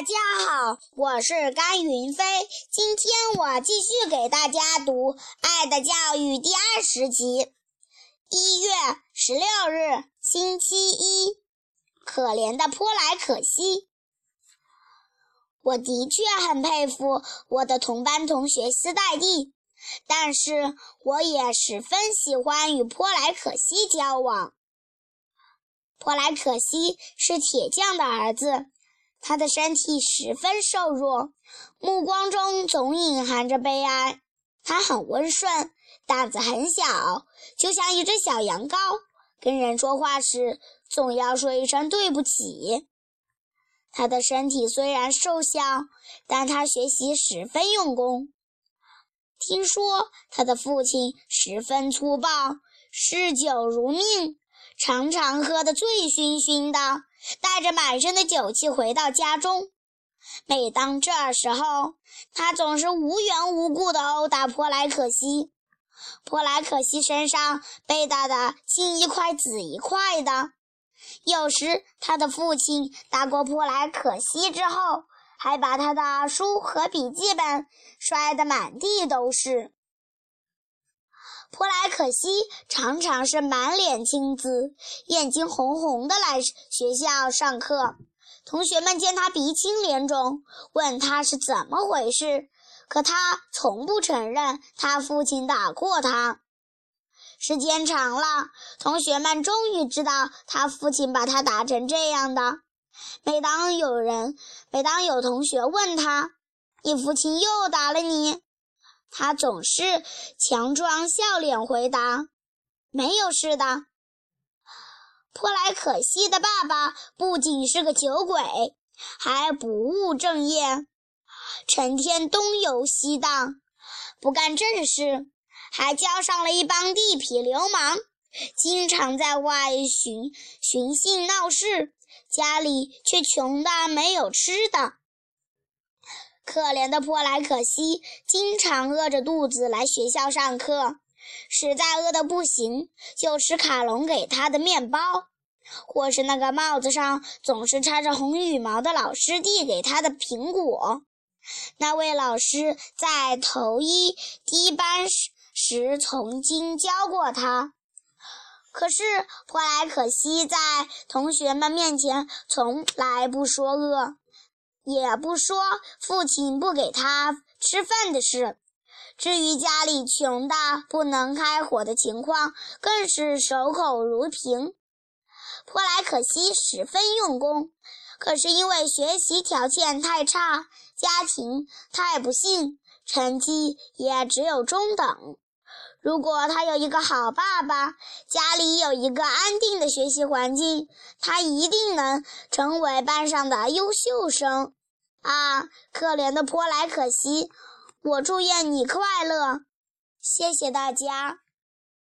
大家好，我是甘云飞。今天我继续给大家读《爱的教育》第二十集。一月十六日，星期一。可怜的波莱可西，我的确很佩服我的同班同学斯黛蒂，但是我也十分喜欢与波莱可西交往。波莱可西是铁匠的儿子。他的身体十分瘦弱，目光中总隐含着悲哀。他很温顺，胆子很小，就像一只小羊羔。跟人说话时，总要说一声对不起。他的身体虽然瘦小，但他学习十分用功。听说他的父亲十分粗暴，嗜酒如命，常常喝得醉醺醺的。带着满身的酒气回到家中，每当这时候，他总是无缘无故地殴打珀莱可西。珀莱可西身上被打得青一块紫一块的。有时，他的父亲打过珀莱可西之后，还把他的书和笔记本摔得满地都是。普莱可西常常是满脸青紫，眼睛红红的来学校上课。同学们见他鼻青脸肿，问他是怎么回事，可他从不承认他父亲打过他。时间长了，同学们终于知道他父亲把他打成这样的。每当有人，每当有同学问他：“你父亲又打了你？”他总是强装笑脸回答：“没有事的。”珀莱可西的爸爸不仅是个酒鬼，还不务正业，成天东游西荡，不干正事，还交上了一帮地痞流氓，经常在外寻寻衅闹事，家里却穷得没有吃的。可怜的珀莱可西经常饿着肚子来学校上课，实在饿得不行，就吃卡隆给他的面包，或是那个帽子上总是插着红羽毛的老师递给他的苹果。那位老师在头一低班时时曾经教过他，可是珀莱可西在同学们面前从来不说饿。也不说父亲不给他吃饭的事，至于家里穷的不能开火的情况，更是守口如瓶。珀莱可西十分用功，可是因为学习条件太差，家庭太不幸，成绩也只有中等。如果他有一个好爸爸，家里有一个安定的学习环境，他一定能成为班上的优秀生。啊，可怜的波莱可西，我祝愿你快乐。谢谢大家。